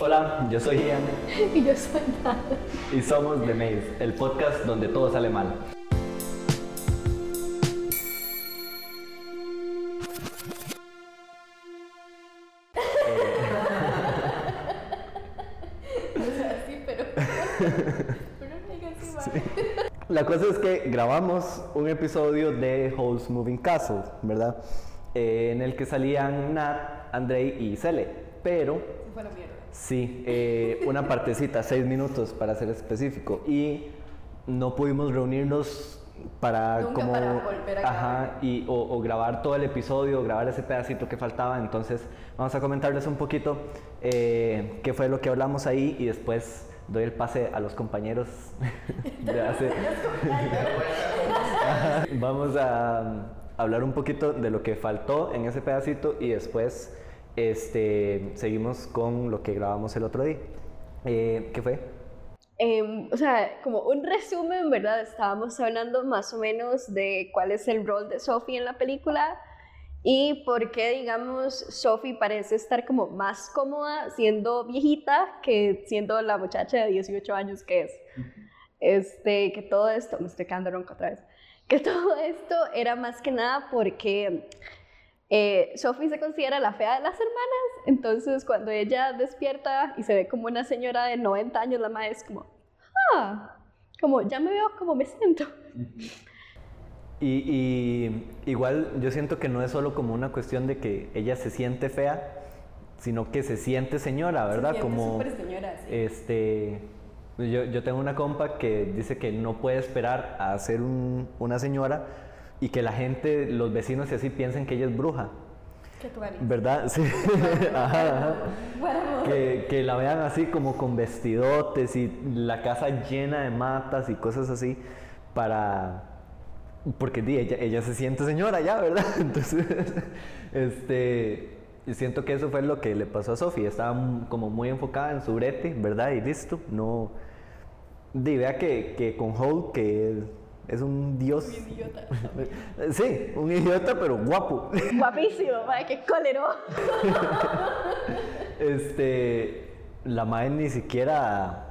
Hola, yo soy Ian Y yo soy nada. y somos The Maze, el podcast donde todo sale mal. La cosa es que grabamos un episodio de Holes Moving Castle, ¿verdad? Eh, en el que salían Nat, Andrei y Cele, pero Se fue a la mierda. Sí, eh, una partecita, seis minutos para ser específico. Y no pudimos reunirnos para Nunca como... para volver a Ajá, grabar. y, o, o grabar todo el episodio, grabar ese pedacito que faltaba. Entonces vamos a comentarles un poquito eh, qué fue lo que hablamos ahí y después doy el pase a los compañeros de hace... Vamos a um, hablar un poquito de lo que faltó en ese pedacito y después este, seguimos con lo que grabamos el otro día. Eh, ¿Qué fue? Em, o sea, como un resumen, ¿verdad? Estábamos hablando más o menos de cuál es el rol de Sophie en la película y por qué, digamos, Sophie parece estar como más cómoda siendo viejita que siendo la muchacha de 18 años que es. Este, que todo esto, me estoy quedando ronca otra vez, que todo esto era más que nada porque eh, Sophie se considera la fea de las hermanas, entonces cuando ella despierta y se ve como una señora de 90 años, la madre es como, ah, como ya me veo como me siento. Y, y igual yo siento que no es solo como una cuestión de que ella se siente fea, sino que se siente señora, ¿verdad? siente como súper señora, sí. este yo, yo tengo una compa que dice que no puede esperar a ser un- una señora y que la gente, los vecinos y así piensen que ella es bruja, ¿Qué? ¿verdad? Sí. Ajá, ajá. Bueno, que, que la vean así como con vestidotes y la casa llena de matas y cosas así para porque di, ella, ella se siente señora ya, ¿verdad? Entonces, este siento que eso fue lo que le pasó a Sofía, estaba como muy enfocada en su brete, ¿verdad? Y listo, no di, vea que, que con Hulk que es, un dios. idiota. Sí, un idiota pero guapo. Guapísimo, madre, qué cólero. Este, la madre ni siquiera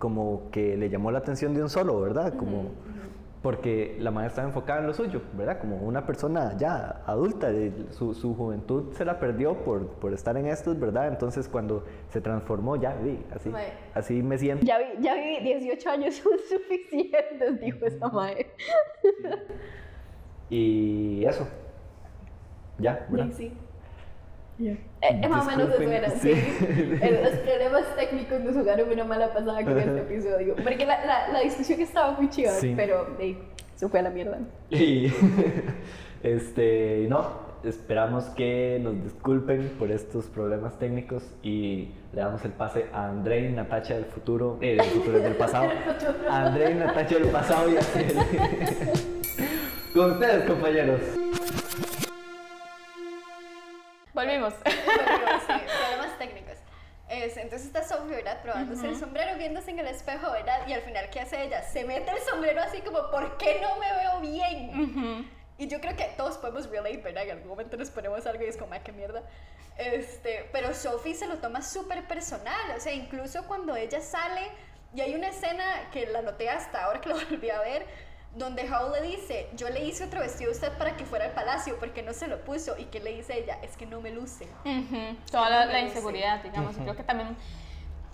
como que le llamó la atención de un solo, ¿verdad? Como porque la madre estaba enfocada en lo suyo, ¿verdad? Como una persona ya adulta, de- su, su juventud se la perdió por, por estar en estos, ¿verdad? Entonces cuando se transformó, ya vi, así, Mae. así me siento. Ya vi, ya vi, 18 años son suficientes, dijo esta madre. Y eso, ya, ¿verdad? Sí, sí. Eh, eh, más o menos eso era, sí. sí. Los problemas técnicos nos jugaron una mala pasada con este episodio. Porque la, la, la discusión estaba muy chiva, Sí. pero eh, se fue a la mierda. Y este, no, esperamos que nos disculpen por estos problemas técnicos y le damos el pase a André y Natacha del futuro, eh, del futuro, del pasado. A André y Natacha del pasado y a. Con ustedes, compañeros. Volvimos. Volvimos, sí, problemas técnicos. Es, entonces está Sophie, ¿verdad? Probándose el sombrero, viéndose en el espejo, ¿verdad? Y al final, ¿qué hace ella? Se mete el sombrero así como, ¿por qué no me veo bien? Y yo creo que todos podemos relate, ¿verdad? En algún momento nos ponemos algo y es como, ay, qué mierda. Este, pero Sophie se lo toma súper personal, o sea, incluso cuando ella sale, y hay una escena que la noté hasta ahora que lo volví a ver, donde Howl le dice, yo le hice otro vestido a usted para que fuera al palacio, porque no se lo puso, y que le dice ella, es que no me luce. Ujú, Toda la, inseguridad, digamos. y Creo que también,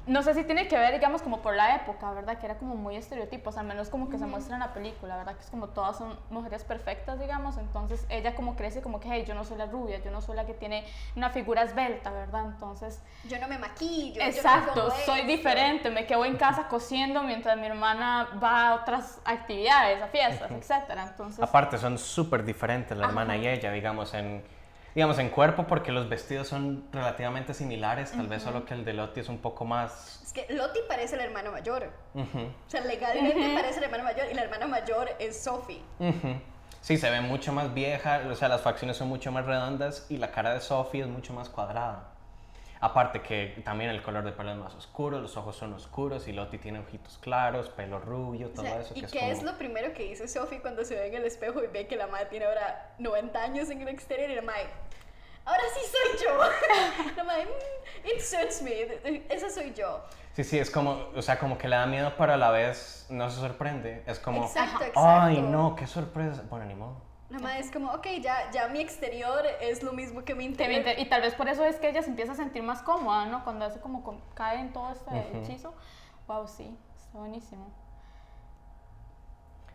no sé si tiene que ver, digamos, como por la época, ¿verdad? Que era como muy estereotipos, al menos como que se muestra en la película, ¿verdad? Que es como todas son mujeres perfectas, digamos. Entonces ella como crece como que, hey, yo no soy la rubia, yo no soy la que tiene una figura esbelta, ¿verdad? Entonces, Yo no me maquillo. yo no exacto, soy esto. diferente, me quedo en casa cosiendo mientras mi hermana va a otras actividades, a fiestas, etcétera. Entonces, Aparte, son súper diferentes la hermana y ella, digamos, en, digamos, en cuerpo, porque los vestidos son relativamente similares, tal vez solo que el de Lottie es un poco más... Es que Lottie parece la hermana mayor. O sea, legalmente parece la hermana mayor y la hermana mayor es Sophie. Sí, se ve mucho más vieja, o sea, las facciones son mucho más redondas y la cara de Sophie es mucho más cuadrada. Aparte que también el color de pelo es más oscuro, los ojos son oscuros y Lottie tiene ojitos claros, pelo rubio, O todo sea, eso. ¿Y que es qué como... es lo primero que dice Sophie cuando se ve en el espejo y ve que la madre tiene ahora 90 años en el exterior y la madre, ahora sí soy yo. La madre, "Mm, it suits me, esa soy yo. Sí, sí, es como, o sea, como que le da miedo, pero a la vez no se sorprende. Es como, Exacto, exacto. ay, no, qué sorpresa. Bueno, ni modo. La madre es como, ok, ya, ya mi exterior es lo mismo que mi Te interior. Y tal vez por eso es que ella se empieza a sentir más cómoda, ¿no? Cuando hace como cae en todo este hechizo. Wow, sí, está buenísimo.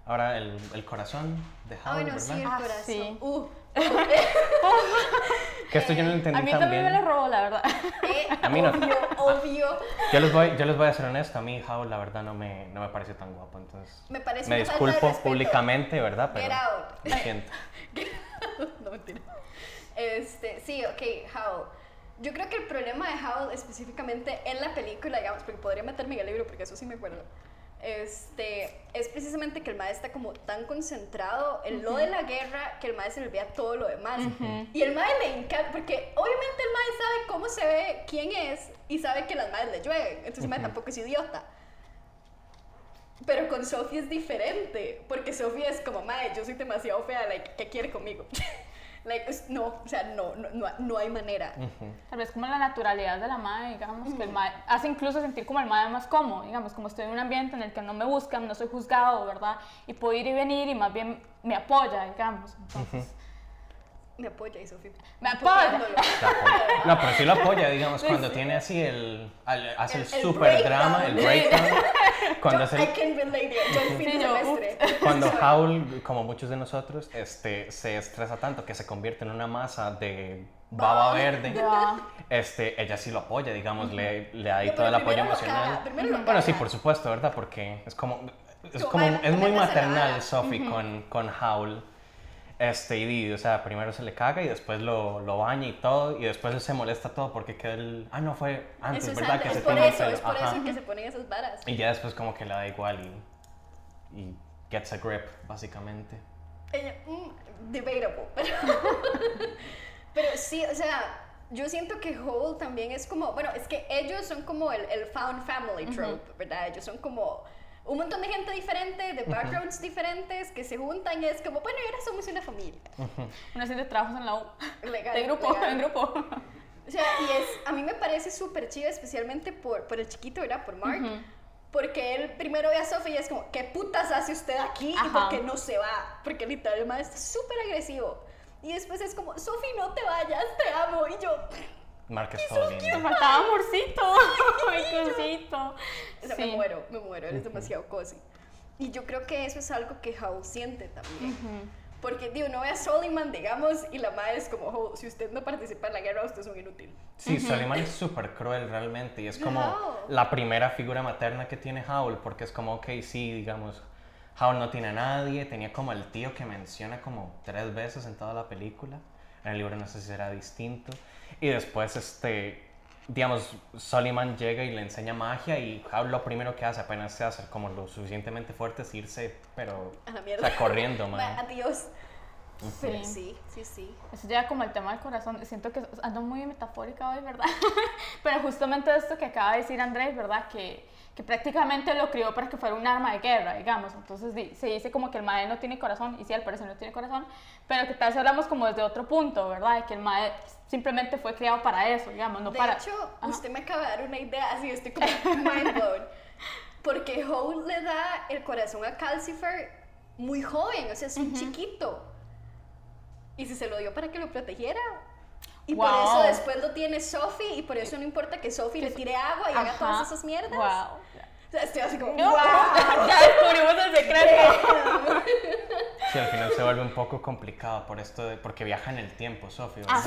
Ahora el, el corazón de Ah, Howl, bueno, sí, ¿verdad? el Ah, corazón. sí. Uh, Que esto yo no lo entendí A mí también me lo robó, la verdad. eh, A mí no. Obvio, obvio. Yo les, voy, yo les voy a ser honesto, a mí Howl la verdad no me, no me pareció tan guapo, entonces Me parece me disculpo públicamente, ¿verdad? Get Pero out. lo siento. no mentira. Este, sí, ok, Howl. Yo creo que el problema de Howl específicamente en la película, digamos, porque podría meterme en el libro porque eso sí me acuerdo. Este, es precisamente que el maestro está como tan concentrado en lo de la guerra que el maestro se olvida todo lo demás. Y el maestro le encanta, porque obviamente el maestro sabe cómo se ve, quién es y sabe que las madres le llueven. Entonces el maestro tampoco es idiota. Pero con Sophie es diferente, porque Sophie es como, madre, yo soy demasiado fea, like, ¿qué quiere conmigo? like, es- no, o sea, no, no, no, no hay manera. Tal vez como la naturalidad de la madre, digamos, que el mae hace incluso sentir como el madre más cómodo, digamos, como estoy en un ambiente en el que no me buscan, no soy juzgado, ¿verdad? Y puedo ir y venir y más bien me apoya, digamos. Entonces, Me apoya y Sophie. Me apoya. No, pero sí lo apoya, digamos, cuando tiene así el. al- hace el, El- el super drama, el breakdown. Cuando hace I el- can relate it. Yo un fin Sí, de yo, semestre. Cuando Howl, como muchos de nosotros, este, se estresa tanto que se convierte en una masa de baba verde, este, ella sí lo apoya, digamos, le, le da ahí No, todo el apoyo emocional. caga, bueno, sí, por supuesto, ¿verdad? Porque es como, es Como, como, "Ay, es muy maternal vara". Sophie con, con Howl. Este, y, o sea, primero se le caga y después lo, lo baña y todo, y después se molesta todo porque queda el... Ah, no, fue antes, Eso es ¿verdad? antes, que es se por el eso, pelo. es por Ajá. eso que se ponen esas varas. Y ya después como que le da igual y, y gets a grip, básicamente. Ella, mm, debatable, pero, pero sí, o sea, yo siento que Hole también es como, bueno, es que ellos son como el, el found family trope, ¿verdad? Ellos son como un montón de gente diferente, de backgrounds diferentes, que se juntan y es como, bueno, y ahora somos una familia. Una serie de trabajos en la U. Legal, De grupo, legal. en grupo. O sea, y es, a mí me parece súper chido, especialmente por, por el chiquito, ¿verdad? Por Mark. Porque él primero ve a Sophie y es como, ¿qué putas hace usted aquí? ¿Y Ajá. por qué no se va? Porque literal el maestro es súper agresivo. Y después es como, Sophie, no te vayas, te amo. Y yo, Mark es todo Me faltaba amorcito. Ay, cosito. o sea, Sí. me muero, me muero, él es demasiado cozy. Y yo creo que eso es algo que Howe siente también. Porque, digo, no ve a Soliman, digamos, y la madre es como, "Oh, si usted no participa en la guerra, usted es un inútil. Sí, Soliman es súper cruel realmente y es como la primera figura materna que tiene Howl porque es como, ok, sí, digamos, Howl no tiene a nadie, tenía como el tío que menciona como tres veces en toda la película, en el libro no sé si será distinto, y después, este, digamos, Soliman llega y le enseña magia y Howl lo primero que hace apenas se hace como lo suficientemente fuerte es irse, pero, A la o mierda. sea, corriendo, Ma- man. Adiós. Sí. sí, sí, sí. Eso ya como el tema del corazón. Siento que ando muy metafórica hoy, ¿verdad? Pero justamente esto que acaba de decir Andrés, ¿verdad? Que, que prácticamente lo crió para que fuera un arma de guerra, digamos. Entonces se dice como que el mae no tiene corazón, y sí, al parecer no tiene corazón, pero que tal vez hablamos como desde otro punto, ¿verdad? De que el mae simplemente fue criado para eso, digamos, no de para... hecho, Ajá. usted me acaba de dar una idea, así estoy como mind blown. Porque Howl le da el corazón a Calcifer muy joven, o sea, es un chiquito. Y si se lo dio para que lo protegiera. Y por Wow. eso después lo tiene Sophie, y por eso no importa que Sophie le tire agua y haga Ajá. todas esas mierdas. Wow. O sea, estoy así como, No, wow. ya descubrimos el secreto. Sí, al final se vuelve un poco complicado por esto de, porque viaja en el tiempo. Así,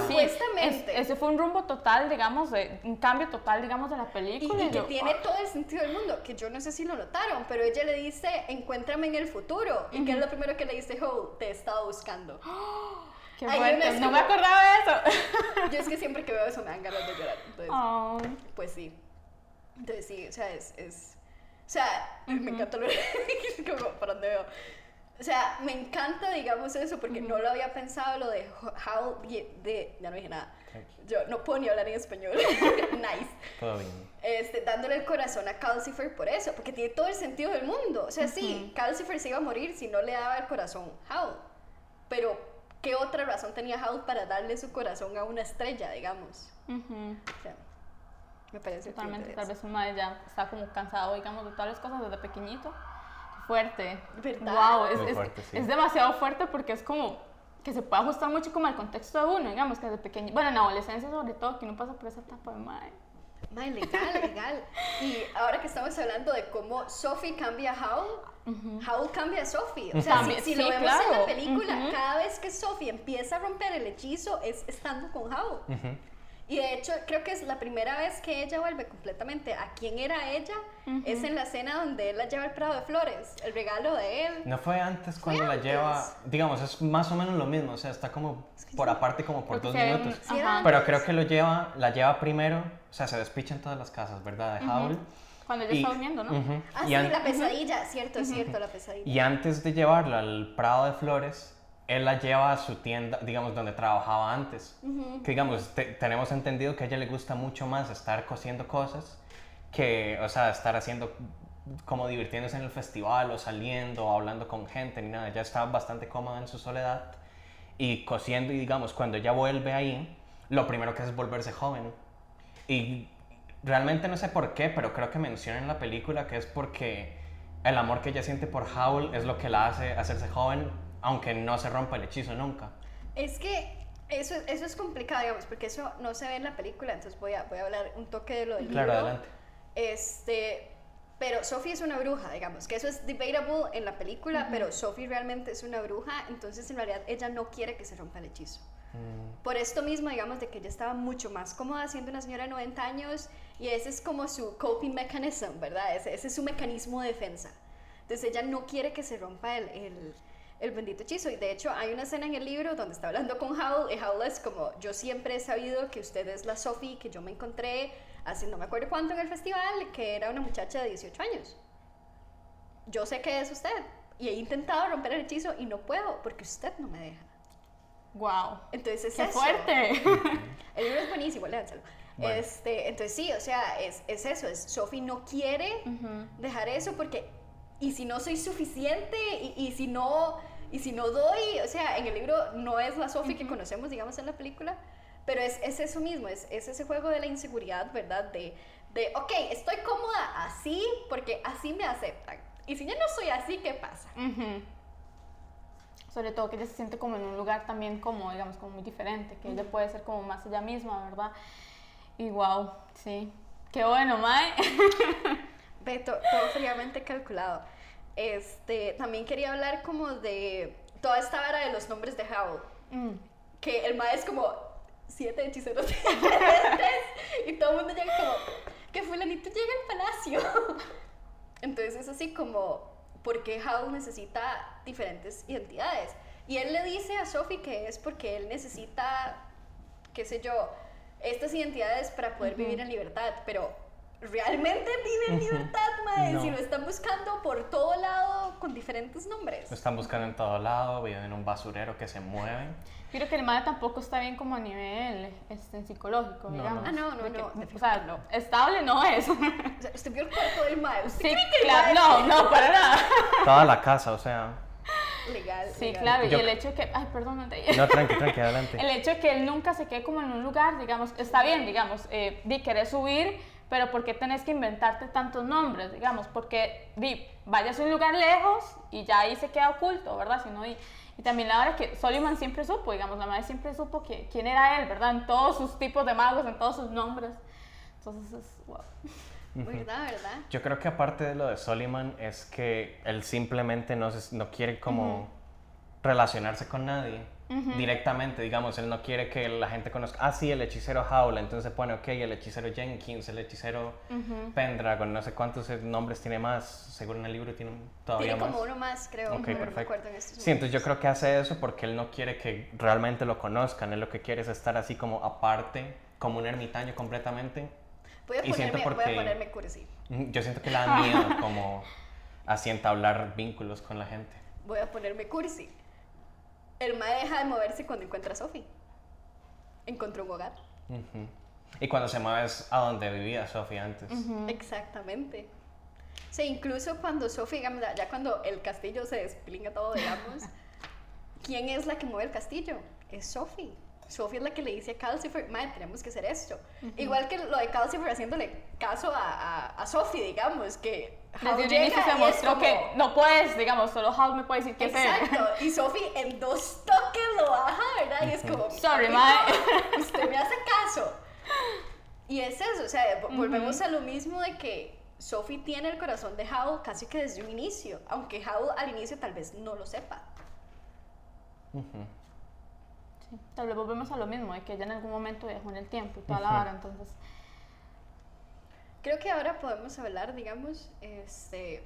Supuestamente. es- ese fue un rumbo total, digamos, de, un cambio total, digamos, de la Y, película. y que yo, tiene todo el sentido del mundo, que yo no sé si lo notaron, pero ella le dice, encuéntrame en el futuro. ¿Y qué es lo primero que le dice Howl? Te he estado buscando. Qué fuerte, no me acordaba de eso. Yo es que siempre que veo eso me dan ganas de llorar. Entonces, Oh, pues sí. Entonces sí, o sea, es... es- o sea, me encanta lo como para dónde veo. O sea, me encanta, digamos, eso, porque no lo había pensado, lo de Howl, de, de- ya no dije nada. Yo no puedo ni hablar en español. nice. Todo bien. este, dándole el corazón a Calcifer por eso, porque tiene todo el sentido del mundo. O sea, sí, Calcifer se iba a morir si no le daba el corazón Howl, pero ¿qué otra razón tenía Howl para darle su corazón a una estrella, digamos? Ujú. O sea, me parece Totalmente, fuerte tal vez un mae ya está como cansado, digamos, de todas las cosas desde pequeñito. Fuerte. ¿Verdad? Wow, es, es- fuerte, sí. es demasiado fuerte porque es como que se puede ajustar mucho como al contexto de uno, digamos, que desde pequeño, bueno, en la adolescencia sobre todo, que uno pasa por esa etapa de mae. Mae, legal, legal. Y ahora que estamos hablando de cómo Sophie cambia a Howl, Howl cambia a Sophie. O sea, También, si, si lo sí, vemos en la película, cada vez que Sophie empieza a romper el hechizo es estando con Howl. Y de hecho, creo que es la primera vez que ella vuelve completamente a quién era ella, es en la escena donde él la lleva al Prado de Flores, el regalo de él. No fue antes cuando la antes. lleva, digamos, es más o menos lo mismo, o sea, está como por aparte como por Creo que dos sí un- minutos. Sí. Pero creo que lo lleva, la lleva primero, o sea, se despicha en todas las casas, ¿verdad? De Howl. Cuando ella Y- está durmiendo, ¿no? Ujú. Ah, Y sí, la pesadilla, cierto, cierto, la pesadilla. Y antes de llevarla al Prado de Flores, él la lleva a su tienda, digamos, donde trabajaba antes. Que, digamos, te- tenemos entendido que a ella le gusta mucho más estar cosiendo cosas que, o sea, estar haciendo, como divirtiéndose en el festival o saliendo o hablando con gente ni nada. Ella está bastante cómoda en su soledad y cosiendo y, digamos, cuando ella vuelve ahí, lo primero que hace es volverse joven. Y realmente no sé por qué, pero creo que menciona en la película que es porque el amor que ella siente por Howl es lo que la hace hacerse joven, aunque no se rompa el hechizo nunca. Es que eso, eso es complicado, digamos, porque eso no se ve en la película, entonces voy a, voy a hablar un toque de lo del Claro, libro. adelante. Este, pero Sophie es una bruja, digamos, que eso es debatable en la película, pero Sophie realmente es una bruja, entonces en realidad ella no quiere que se rompa el hechizo. Por esto mismo, digamos, de que ella estaba mucho más cómoda siendo una señora de 90 años y ese es como su coping mechanism, ¿verdad? Ese, ese es su mecanismo de defensa. Entonces ella no quiere que se rompa el, el, el bendito hechizo. Y de hecho hay una escena en el libro donde está hablando con Howl y Howl es como, yo siempre he sabido que usted es la Sophie que yo me encontré hace no me acuerdo cuánto en el festival, que era una muchacha de 18 años. Yo sé que es usted y he intentado romper el hechizo y no puedo porque usted no me deja. Wow. Entonces es ¡Qué eso. fuerte! El libro es buenísimo, léanselo. Bueno. Este, entonces sí, o sea, es, es eso, es Sophie no quiere dejar eso porque y si no soy suficiente y, y si no y si no doy, o sea, en el libro no es la Sophie que conocemos, digamos, en la película, pero es, es eso mismo, es, es ese juego de la inseguridad, ¿verdad? De, de, ok, estoy cómoda así porque así me aceptan. Y si ya no soy así, ¿qué pasa? Ujú. Sobre todo que ella se siente como en un lugar también como, digamos, como muy diferente, que ella puede ser como más ella misma, ¿verdad? Y wow, sí. Qué bueno, Mae. Ve, to- todo fríamente calculado. Este, también quería hablar como de toda esta vara de los nombres de Howl. Mm. Que el mae es como siete hechiceros diferentes y todo el mundo llega como que fulanito llega al palacio. Entonces es así como, ¿por qué Howl necesita diferentes identidades? Y él le dice a Sophie que es porque él necesita, qué sé yo, estas identidades para poder vivir en libertad, pero ¿realmente vive en libertad, mae? No. Si lo están buscando por todo lado con diferentes nombres. Lo están buscando en todo lado, viven en un basurero que se mueve. Creo que el Mae tampoco está bien como a nivel este, psicológico, No, digamos. no. Ah, no, no, De que- no, O sea, no. estable no es. O sea, usted vio el cuerpo del mae. ¿Usted Sí, cree que el claro. No, no, para nada. Toda la casa, o sea. legal? Sí, legal. claro. Y Yo- el hecho que. Ay, perdón, no te No, tranqui, tranqui, adelante. El hecho de que él nunca se quede como en un lugar, digamos, está bien, digamos, eh, di, querés subir, pero ¿por qué tenés que inventarte tantos nombres, digamos? Porque, di, vayas a un lugar lejos y ya ahí se queda oculto, ¿verdad? Si no, y, y también la hora que Soliman siempre supo, digamos, la madre siempre supo que, quién era él, ¿verdad? En todos sus tipos de magos, en todos sus nombres. Entonces es, wow. ¿Verdad, verdad? Yo creo que aparte de lo de Soliman es que él simplemente no, se- no quiere como relacionarse con nadie directamente, digamos, él no quiere que la gente conozca, ah, sí, el hechicero Howl, entonces pone, ok, el hechicero Jenkins, el hechicero Pendragon, no sé cuántos nombres tiene más, seguro en el libro tiene todavía Tiene más. como uno más, creo. Ok, pero no me perfecto. acuerdo en estos Sí, entonces yo creo que hace eso porque él no quiere que realmente lo conozcan, él lo que quiere es estar así como aparte, como un ermitaño completamente. Voy a y siento ponerme, voy a ponerme cursi. Mm, Yo siento que le da miedo como así entablar vínculos con la gente. Voy a ponerme cursi. El mae deja de moverse cuando encuentra a Sophie. Encontró un hogar. Y cuando se mueve es a donde vivía Sofía antes. Exactamente. O sea, incluso cuando Sophie, digamos, ya cuando el castillo se desplinga todo, digamos, ¿quién es la que mueve el castillo? Es Sophie. Sophie es la que le dice a Calcifer, madre, tenemos que hacer esto. Igual que lo de Calcifer haciéndole caso a, a, a Sophie, digamos, que Desde un llega inicio se mostró como- que no puedes, digamos, solo Hal me puede decir qué hacer. Exacto, y Sophie en dos toques lo baja, ¿verdad? Y es como, Sorry, "Papito, mae". usted me hace caso. Y es eso, o sea, vo- volvemos a lo mismo de que Sophie tiene el corazón de Howl casi que desde un inicio, aunque Howl al inicio tal vez no lo sepa. Sí, Tal vez volvemos a lo mismo, de que ella en algún momento viajó en el tiempo y toda la vara, entonces... Creo que ahora podemos hablar, digamos, este,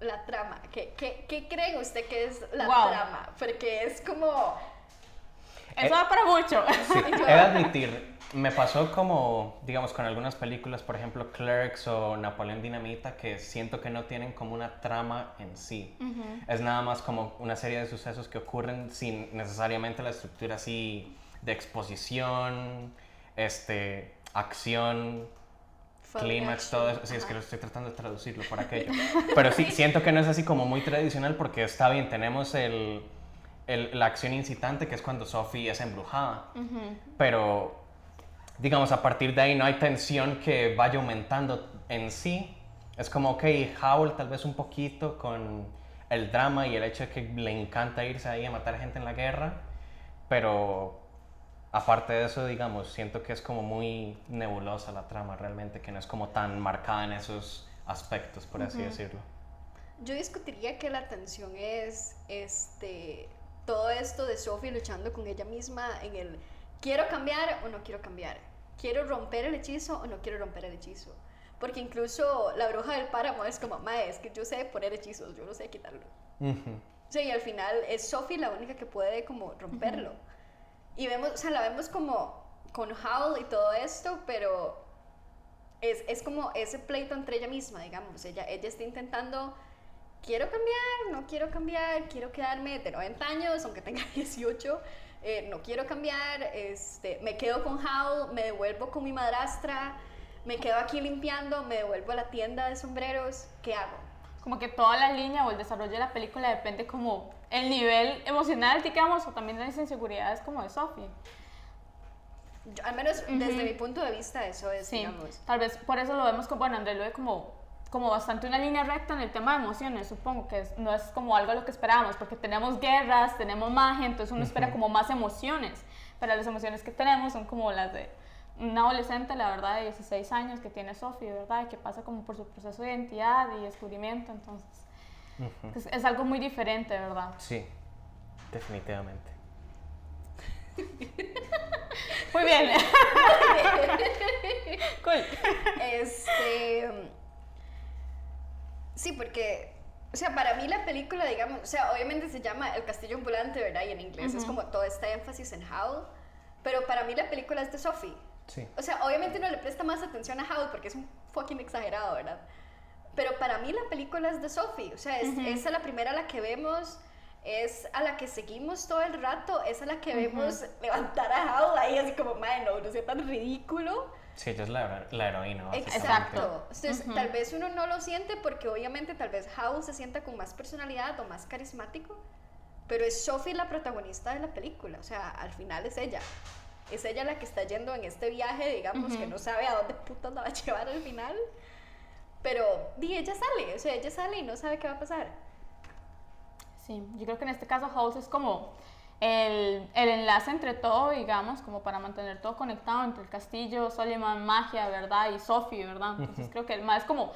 la trama. ¿Qué, qué, qué creen usted que es la Wow. trama? Porque es como... Eso va para mucho. Sí, he de admitir, me pasó como, digamos, con algunas películas, por ejemplo, Clerks o Napoleón Dinamita, que siento que no tienen como una trama en sí. Es nada más como una serie de sucesos que ocurren sin necesariamente la estructura así de exposición, este, acción, clímax, todo eso. Sí, es que lo estoy tratando de traducirlo por aquello. Pero sí, siento que no es así como muy tradicional porque está bien, tenemos el, el- la acción incitante que es cuando Sophie es embrujada. Pero, digamos, a partir de ahí no hay tensión que vaya aumentando en sí. Es como, ok, Howl tal vez un poquito con el drama y el hecho de que le encanta irse ahí a matar gente en la guerra. Pero aparte de eso, digamos, siento que es como muy nebulosa la trama realmente, que no es como tan marcada en esos aspectos, por así decirlo. Yo discutiría que la tensión es este todo esto de Sophie luchando con ella misma en el quiero cambiar o no quiero cambiar. Quiero romper el hechizo o no quiero romper el hechizo. Porque incluso la bruja del páramo es como, mae, es que yo sé poner hechizos, yo no sé quitarlo. Ujú. O sea, y al final es Sophie la única que puede como romperlo. Y vemos, o sea, la vemos como con Howl y todo esto, pero es, es como ese pleito entre ella misma, digamos. Ella, ella está intentando, quiero cambiar, no quiero cambiar, quiero quedarme de 90 años, aunque tenga 18, eh, no quiero cambiar, este, me quedo con Howl, me devuelvo con mi madrastra, me quedo aquí limpiando, me devuelvo a la tienda de sombreros, ¿qué hago? Como que toda la línea o el desarrollo de la película depende como el nivel emocional, digamos, o también de las inseguridades como de Sophie. Yo- al menos desde mi punto de vista eso es, Sí, digamos. tal vez por eso lo vemos como, bueno, André lo ve como, como bastante una línea recta en el tema de emociones, supongo que es- no es como algo a lo que esperábamos, porque tenemos guerras, tenemos magia, entonces uno espera como más emociones, pero las emociones que tenemos son como las de una adolescente, la verdad, de 16 años que tiene Sophie, ¿verdad? Y que pasa como por su proceso de identidad y descubrimiento, entonces es, es algo muy diferente, ¿verdad? Sí, definitivamente. Muy bien. cool. Este. Sí, porque. O sea, para mí la película, digamos, o sea, obviamente se llama El Castillo Ambulante, ¿verdad? Y en inglés es como todo este énfasis en Howl. Pero para mí la película es de Sophie. Sí. O sea, obviamente uno le presta más atención a Howl porque es un fucking exagerado, ¿verdad? Pero para mí la película es de Sophie. O sea, es, es a la primera a la que vemos, es a la que seguimos todo el rato, es a la que vemos levantar a Howl ahí así como, madre, no, no sea tan ridículo. Sí, ella es la, hero- la heroína. Exacto. Entonces, tal vez uno no lo siente porque obviamente tal vez Howl se sienta con más personalidad o más carismático, pero es Sophie la protagonista de la película, o sea, al final es ella. Es ella la que está yendo en este viaje, digamos, que no sabe a dónde putas la va a llevar al final. Pero, di, ella sale, o sea, ella sale y no sabe qué va a pasar. Sí, yo creo que en este caso House es como el, el enlace entre todo, digamos, como para mantener todo conectado entre el castillo, Soliman, magia, ¿verdad? Y Sophie, ¿verdad? Entonces creo que el más es como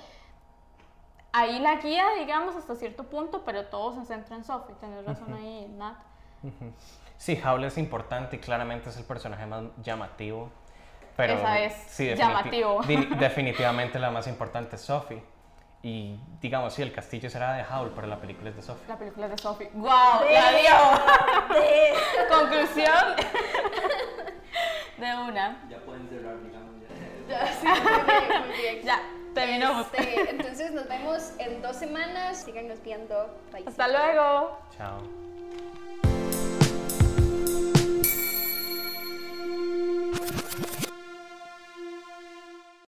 ahí la guía, digamos, hasta cierto punto, pero todo se centra en Sophie. Tienes razón ahí, Nat. Sí, Howl es importante y claramente es el personaje más llamativo. Pero Esa es, definiti- llamativo. definitivamente la más importante es Sophie. Y digamos, sí, el castillo será de Howl, pero la película es de Sophie. La película es de Sophie. ¡Wow! ¡La dio! Conclusión de una. Ya pueden cerrar, digamos. Ya, sí, muy bien, muy bien. Ya, terminamos. Este, entonces nos vemos en dos semanas. Síganos viendo. Bye. Hasta luego. Chao.